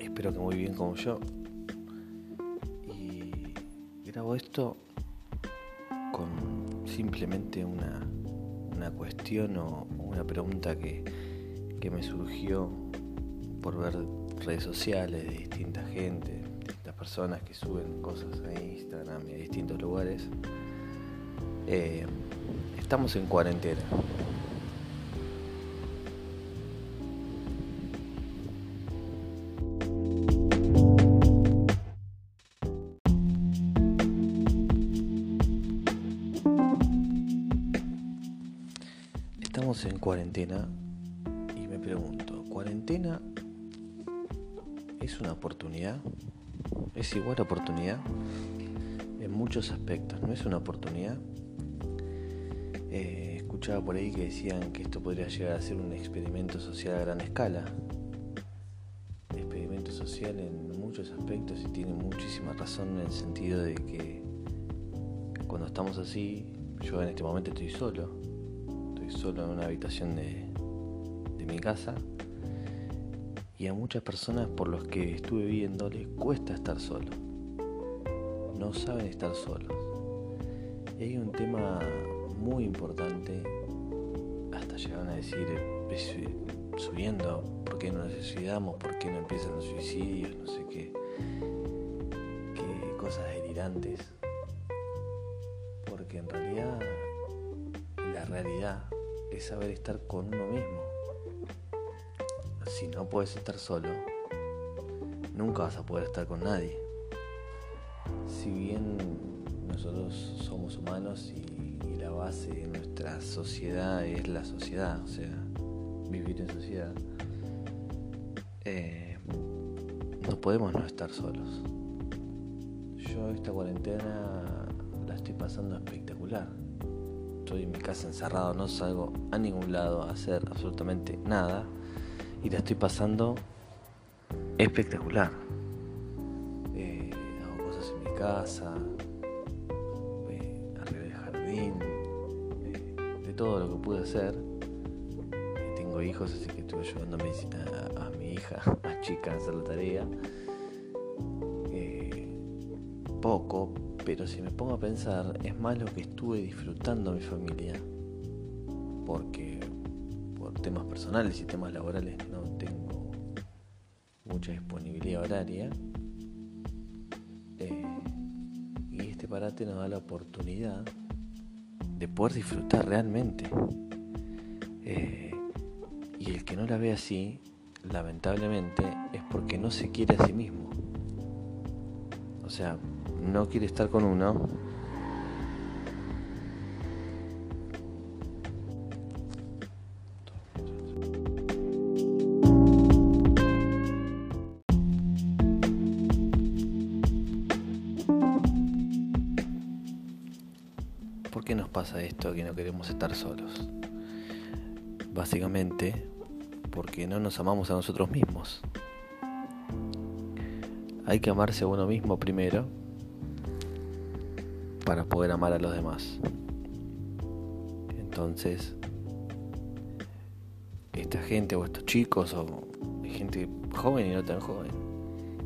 Espero que muy bien como yo. Y grabo esto con simplemente una, una cuestión o una pregunta que, que me surgió por ver redes sociales de distinta gente, distintas personas que suben cosas a Instagram y a distintos lugares. Eh, estamos en cuarentena. Cuarentena y me pregunto, ¿cuarentena es una oportunidad? ¿Es igual oportunidad? En muchos aspectos, ¿no es una oportunidad? Eh, escuchaba por ahí que decían que esto podría llegar a ser un experimento social a gran escala. Experimento social en muchos aspectos y tiene muchísima razón en el sentido de que cuando estamos así, yo en este momento estoy solo, solo en una habitación de, de mi casa y a muchas personas por los que estuve viendo les cuesta estar solos. No saben estar solos. Y hay un tema muy importante, hasta llegaron a decir, subiendo, ¿por qué no nos suicidamos? ¿Por qué no empiezan los suicidios? No sé qué, qué cosas delirantes. Porque en realidad, la realidad es saber estar con uno mismo. Si no puedes estar solo, nunca vas a poder estar con nadie. Si bien nosotros somos humanos y, la base de nuestra sociedad es la sociedad, o sea, vivir en sociedad, eh, no podemos no estar solos. Yo esta cuarentena la estoy pasando espectacular estoy en mi casa encerrado, no salgo a ningún lado a hacer absolutamente nada y la estoy pasando espectacular. Eh, hago cosas en mi casa, eh, arreglo el jardín, eh, de todo lo que pude hacer. tengo hijos, así que estuve medicina a, a mi hija más chica a hacer la tarea. poco, pero si me pongo a pensar, es más lo que estuve disfrutando mi familia, porque por temas personales y temas laborales no tengo mucha disponibilidad horaria. Eh, y este parate nos da la oportunidad de poder disfrutar realmente. Eh, y el que no la ve así, lamentablemente, es porque no se quiere a sí mismo. O sea, no quiere estar con uno, ¿Por qué nos pasa esto que no queremos estar solos? Básicamente porque no nos amamos a nosotros mismos. Hay que amarse a uno mismo primero para poder amar a los demás. Entonces, esta gente o estos chicos o gente joven y no tan joven,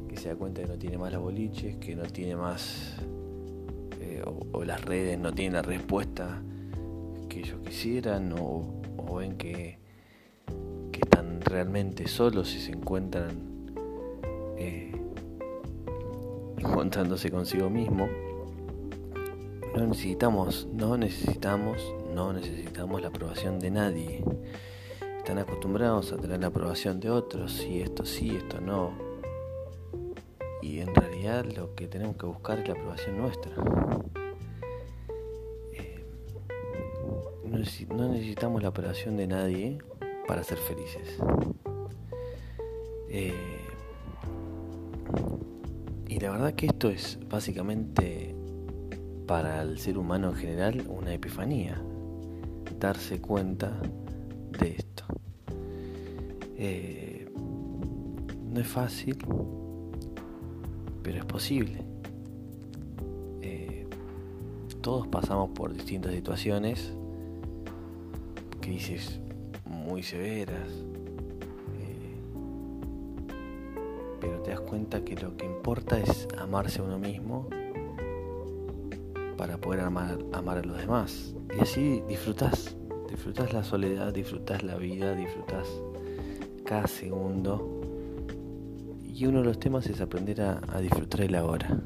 que se da cuenta que no tiene más las boliches, que no tiene más, eh, o, las redes no tienen la respuesta que ellos quisieran, o, ven que, están realmente solos y se encuentran eh, encontrándose consigo mismo no necesitamos, no necesitamos, no necesitamos la aprobación de nadie. Están acostumbrados a tener la aprobación de otros, si esto sí, esto no. Y en realidad lo que tenemos que buscar es la aprobación nuestra. Eh, no necesitamos la aprobación de nadie para ser felices. Eh, y la verdad que esto es básicamente para el ser humano en general una epifanía, darse cuenta de esto. Eh, no es fácil, pero es posible. Eh, todos pasamos por distintas situaciones, crisis muy severas, eh, pero te das cuenta que lo que importa es amarse a uno mismo para poder amar, a los demás. Y así disfrutas, disfrutas la soledad, disfrutas la vida, disfrutas cada segundo. Y uno de los temas es aprender a, a disfrutar el ahora.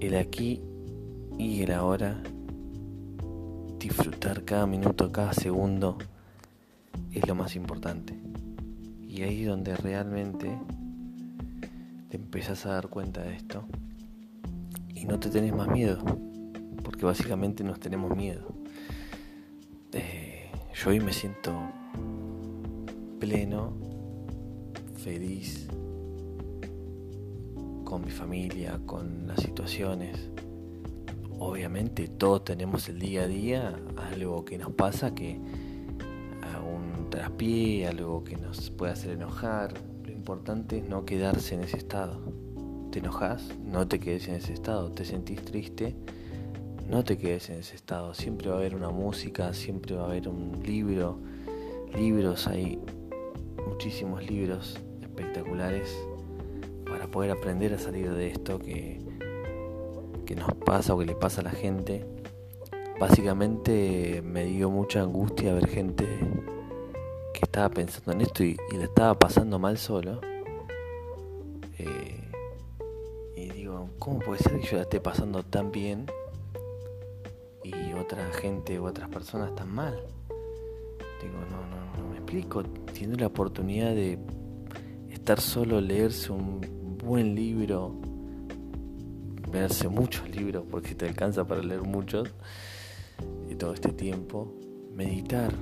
El aquí y el ahora. Disfrutar cada minuto, cada segundo es lo más importante. Y ahí es donde realmente te empezás a dar cuenta de esto y no te tenés más miedo, porque básicamente nos tenemos miedo. Eh, yo hoy me siento pleno, feliz con mi familia, con las situaciones. Obviamente todos tenemos el día a día algo que nos pasa que traspié, algo que nos puede hacer enojar. Lo importante es no quedarse en ese estado. ¿Te enojas? No te quedes en ese estado. ¿Te sentís triste? No te quedes en ese estado. Siempre va a haber una música, siempre va a haber un libro. Libros, hay muchísimos libros espectaculares para poder aprender a salir de esto que, que nos pasa o que le pasa a la gente. Básicamente me dio mucha angustia ver gente que estaba pensando en esto y, le estaba pasando mal solo. Eh, ¿cómo puede ser que yo la esté pasando tan bien y otra gente u otras personas tan mal? Digo, no, no, no me explico. Tiene la oportunidad de estar solo, leerse un buen libro, leerse muchos libros porque te alcanza para leer muchos y todo este tiempo, meditar,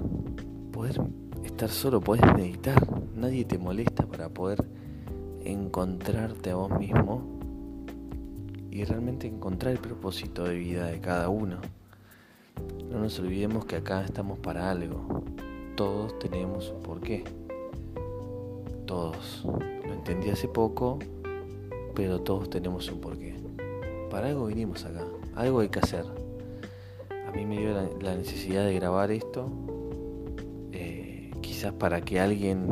poder estar solo, puedes meditar, nadie te molesta para poder encontrarte a vos mismo y realmente encontrar el propósito de vida de cada uno. No nos olvidemos que acá estamos para algo. Todos tenemos un porqué. Todos. Lo entendí hace poco, pero todos tenemos un porqué. Para algo vinimos acá. Algo hay que hacer. A mí me dio la necesidad de grabar esto quizás para que alguien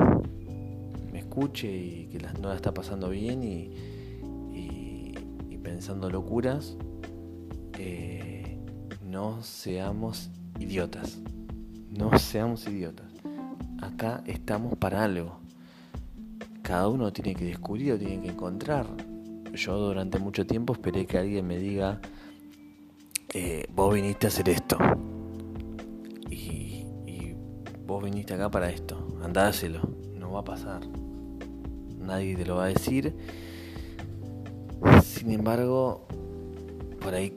me escuche y que no la está pasando bien y, pensando locuras, eh, no seamos idiotas. No seamos idiotas. Acá estamos para algo. Cada uno tiene que descubrir o tiene que encontrar. Yo durante mucho tiempo esperé que alguien me diga, eh, vos viniste a hacer esto vos viniste acá para esto, andáselo, no va a pasar. Nadie te lo va a decir. Sin embargo, por ahí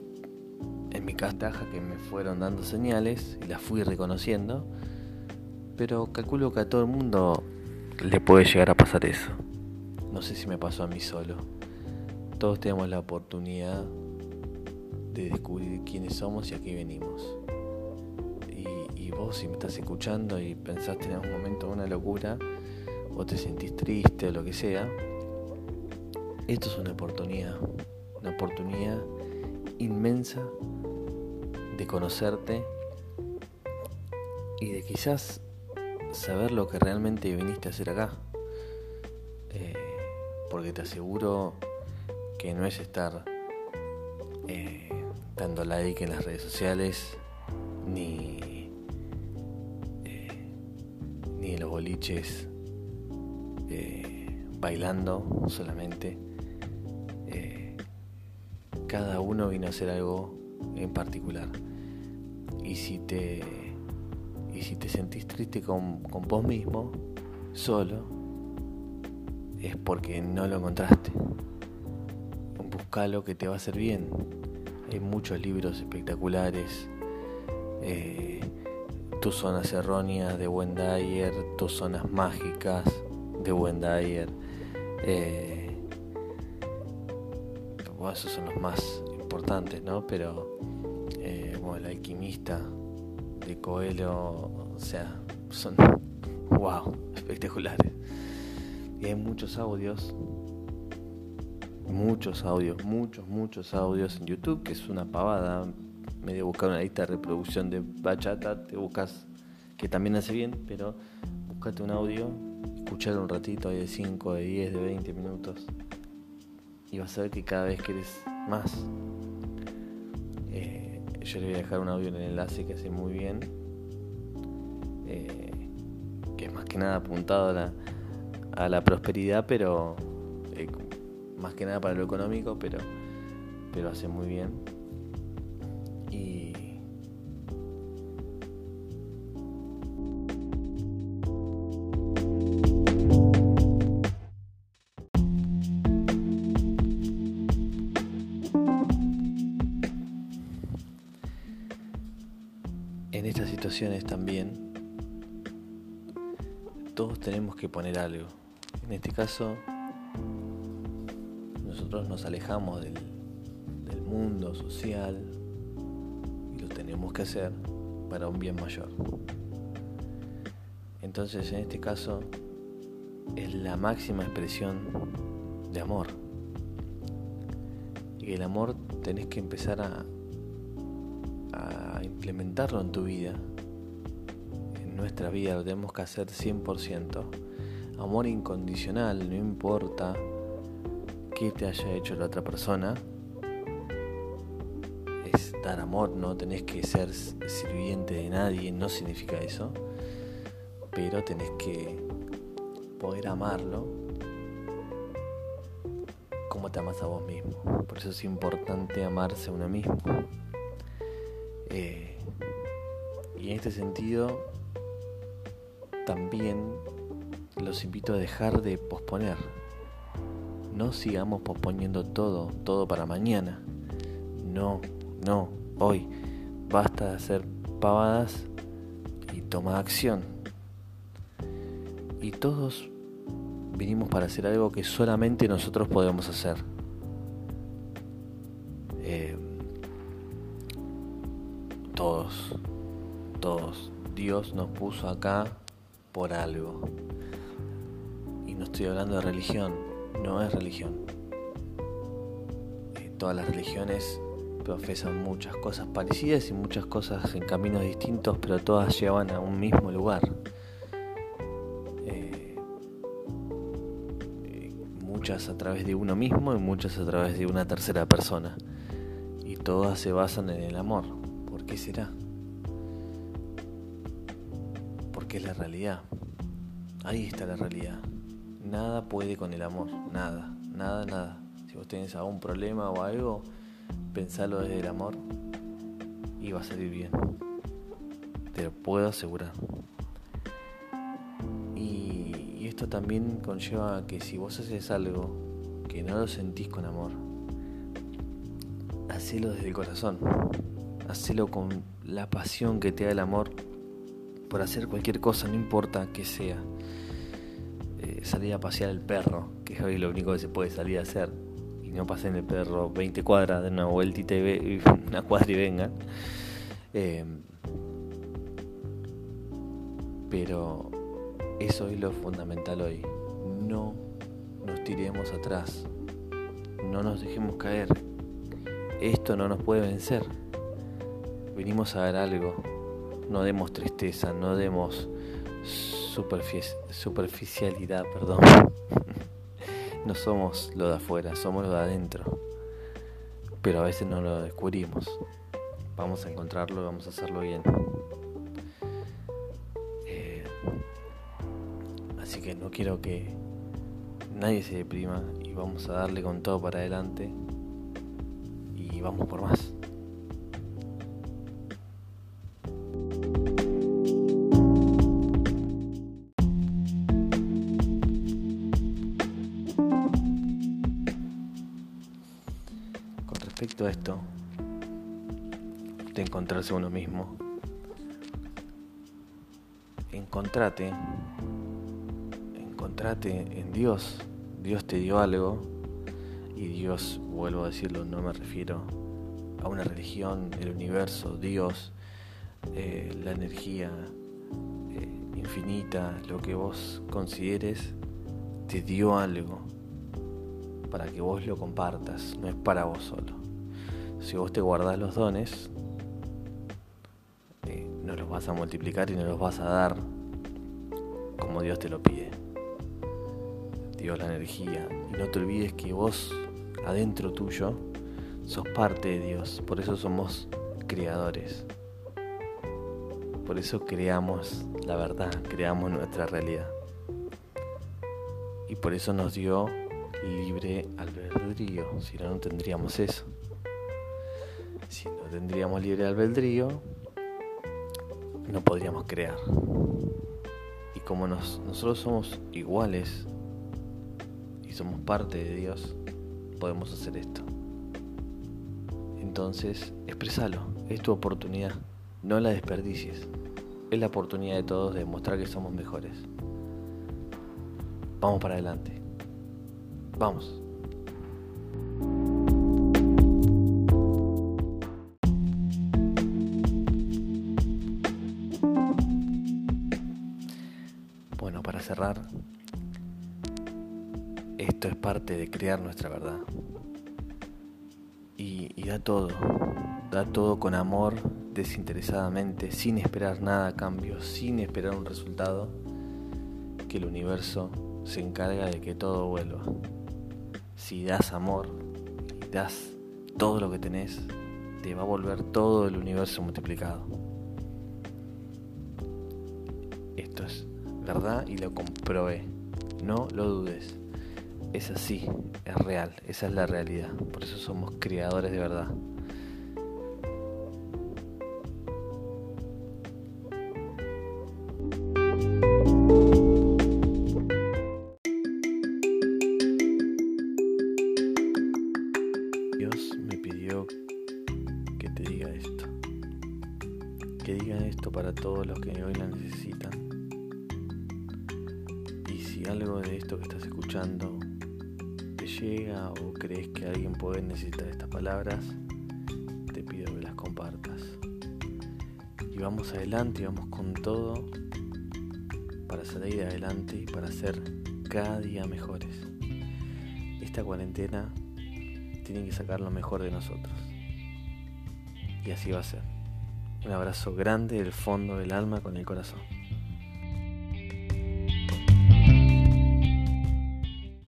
en mi castaja que me fueron dando señales y las fui reconociendo, pero calculo que a todo el mundo le puede llegar a pasar eso. No sé si me pasó a mí solo. Todos tenemos la oportunidad de descubrir quiénes somos y a qué venimos vos si me estás escuchando y pensaste en algún momento una locura o te sentís triste o lo que sea, esto es una oportunidad, una oportunidad inmensa de conocerte y de quizás saber lo que realmente viniste a hacer acá. Eh, porque te aseguro que no es estar eh, dando like en las redes sociales ni ni en los boliches eh, bailando solamente. Uno vino a hacer algo en particular. Y si te, y si te sentís triste con, con vos mismo, solo, es porque no lo encontraste. Buscalo que te va a hacer bien. Hay muchos libros espectaculares. Eh, tus zonas erróneas de Wendayer, tus zonas mágicas de Wendayer. Eh, esos son los más importantes, ¿no? Pero, eh, el alquimista de Coelho, o sea, son, wow, espectaculares. Y hay muchos audios, muchos audios, muchos, muchos audios en YouTube, que es una pavada medio buscar una lista de reproducción de bachata, te buscas, que también hace bien, pero búscate un audio, escuchar un ratito de 5, de 10, de 20 minutos y vas a ver que cada vez quieres más. Yo le voy a dejar un audio en el enlace que hace muy bien, eh, que es más que nada apuntado a la, a la prosperidad, pero eh, más que nada para lo económico, pero, pero hace muy bien. Y también todos tenemos que poner algo. En este caso, nosotros nos alejamos del, mundo social y lo tenemos que hacer para un bien mayor. Entonces, en este caso, es la máxima expresión de amor. Y el amor tenés que empezar a, a implementarlo en tu vida. En nuestra vida lo tenemos que hacer 100% amor incondicional, no importa qué te haya hecho la otra persona. Es dar amor, no tenés que ser sirviente de nadie, no significa eso. Pero tenés que poder amarlo como te amas a vos mismo. Por eso es importante amarse a uno mismo. Eh, y en este sentido, también los invito a dejar de posponer. No sigamos posponiendo todo, todo para mañana. No, no, hoy. Basta de hacer pavadas y toma acción. Y todos vinimos para hacer algo que solamente nosotros podemos hacer. Todos. Dios nos puso acá por algo no estoy hablando de religión, no es religión. Eh, todas las religiones profesan muchas cosas parecidas y muchas cosas en caminos distintos, pero todas llevan a un mismo lugar. Eh, muchas a través de uno mismo y muchas a través de una tercera persona. Y todas se basan en el amor. ¿Por qué será? Porque es la realidad. Ahí está la realidad nada puede con el amor, nada, nada, nada. Si vos tenés algún problema o algo, pensalo desde el amor y va a salir bien. Te lo puedo asegurar. Y, esto también conlleva que si vos haces algo que no lo sentís con amor, hacelo desde el corazón. Hacelo con la pasión que te da el amor por hacer cualquier cosa, no importa que sea salir a pasear el perro, que es hoy lo único que se puede salir a hacer, y no pasen el perro 20 cuadras, de una vueltita y una cuadra y venga. Em, pero eso es lo fundamental hoy. No nos tiremos atrás. No nos dejemos caer. Esto no nos puede vencer. Venimos a dar algo. No demos tristeza, no demos superficialidad, perdón. no somos lo de afuera, somos lo de adentro. Pero a veces no lo descubrimos. Vamos a encontrarlo y vamos a hacerlo bien. Eh, así que no quiero que nadie se deprima y vamos a darle con todo para adelante y vamos por más. Respecto a esto, de encontrarse uno mismo, encontrate, encontrate en Dios. Dios te dio algo y Dios, vuelvo a decirlo, no me refiero a una religión, el universo, Dios, eh, la energía eh, infinita, lo que vos consideres, te dio algo para que vos lo compartas, no es para vos solo si vos te guardás los dones, eh, no los vas a multiplicar y no los vas a dar como Dios te lo pide. Dios la energía. Y no te olvides que vos, adentro tuyo, sos parte de Dios. Por eso somos creadores. Por eso creamos la verdad, creamos nuestra realidad. Y por eso nos dio libre albedrío, si no, no tendríamos eso. Si no tendríamos libre albedrío, no podríamos crear. Y como nosotros somos iguales y somos parte de Dios, podemos hacer esto. Entonces, expresalo, es tu oportunidad, no la desperdicies. Es la oportunidad de todos de demostrar que somos mejores. Vamos para adelante. Vamos. Cerrar, esto es parte de crear nuestra verdad. Y, da todo, da todo con amor, desinteresadamente, sin esperar nada a cambio, sin esperar un resultado, que el universo se encarga de que todo vuelva. Si das amor y das todo lo que tenés, te va a volver todo el universo multiplicado. Esto es verdad y lo comprobé. No lo dudes. Es así, es real, esa es la realidad. Por eso somos creadores de verdad. Si algo de esto que estás escuchando te llega o crees que alguien puede necesitar estas palabras, te pido que las compartas. Y vamos adelante y vamos con todo para salir adelante y para ser cada día mejores. Esta cuarentena tiene que sacar lo mejor de nosotros. Y así va a ser. Un abrazo grande del fondo del alma con el corazón.